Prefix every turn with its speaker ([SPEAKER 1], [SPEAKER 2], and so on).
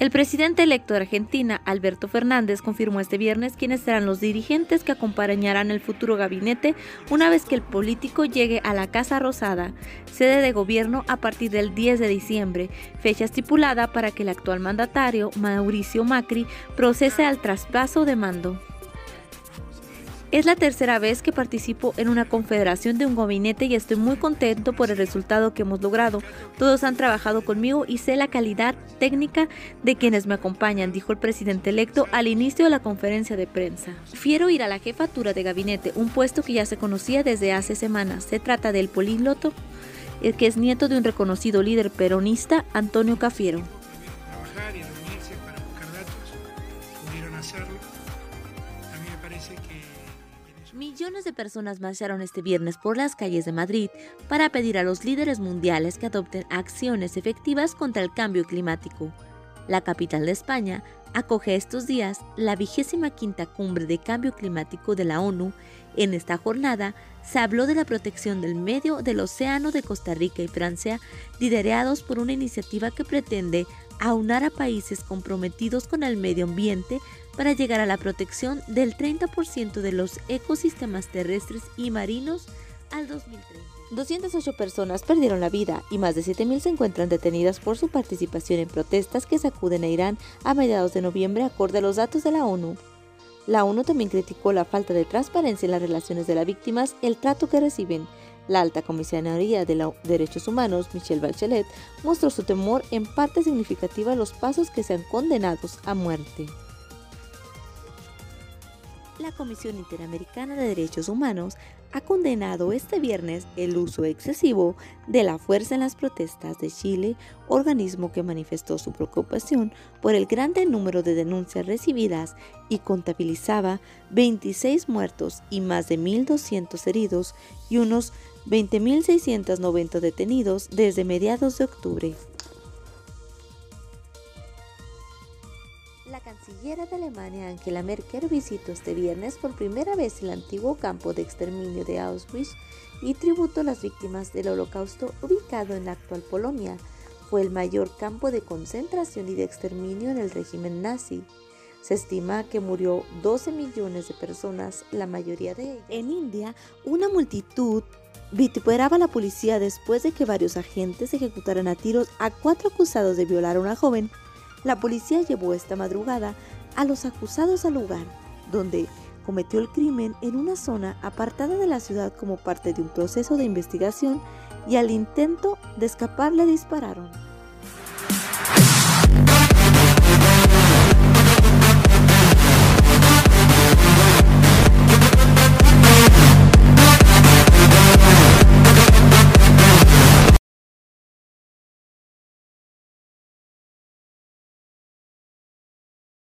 [SPEAKER 1] El presidente electo de Argentina, Alberto Fernández, confirmó este viernes quiénes serán los dirigentes que acompañarán el futuro gabinete una vez que el político llegue a la Casa Rosada, sede de gobierno a partir del 10 de diciembre, fecha estipulada para que el actual mandatario, Mauricio Macri, procese al traspaso de mando. Es la tercera vez que participo en una confederación de un gabinete y estoy muy contento por el resultado que hemos logrado. Todos han trabajado conmigo y sé la calidad técnica de quienes me acompañan, dijo el presidente electo al inicio de la conferencia de prensa. Fiero ir a la jefatura de gabinete, un puesto que ya se conocía desde hace semanas. Se trata del polígloto, el que es nieto de un reconocido líder peronista, Antonio Cafiero.
[SPEAKER 2] Trabajar y reunirse para buscar datos, hacerlo. A mí me parece que
[SPEAKER 1] Millones de personas marcharon este viernes por las calles de Madrid para pedir a los líderes mundiales que adopten acciones efectivas contra el cambio climático. La capital de España acoge estos días la vigésima quinta cumbre de cambio climático de la ONU. En esta jornada se habló de la protección del medio del océano de Costa Rica y Francia, liderados por una iniciativa que pretende aunar a países comprometidos con el medio ambiente para llegar a la protección del 30% de los ecosistemas terrestres y marinos al 2030. 208 personas perdieron la vida y más de 7.000 se encuentran detenidas por su participación en protestas que sacuden a Irán a mediados de noviembre acorde a los datos de la ONU. La ONU también criticó la falta de transparencia en las relaciones de las víctimas, el trato que reciben. La alta comisionaría de los derechos humanos, Michelle Bachelet, mostró su temor en parte significativa a los pasos que sean condenados a muerte la Comisión Interamericana de Derechos Humanos ha condenado este viernes el uso excesivo de la fuerza en las protestas de Chile, organismo que manifestó su preocupación por el grande número de denuncias recibidas y contabilizaba 26 muertos y más de 1.200 heridos y unos 20.690 detenidos desde mediados de octubre. Canciller de Alemania, Angela Merkel, visitó este viernes por primera vez el antiguo campo de exterminio de Auschwitz y tributo a las víctimas del holocausto ubicado en la actual Polonia. Fue el mayor campo de concentración y de exterminio en el régimen nazi. Se estima que murió 12 millones de personas, la mayoría de ellas. En India, una multitud vituperaba a la policía después de que varios agentes ejecutaran a tiros a cuatro acusados de violar a una joven la policía llevó esta madrugada a los acusados al lugar, donde cometió el crimen en una zona apartada de la ciudad como parte de un proceso de investigación y al intento de escapar le dispararon.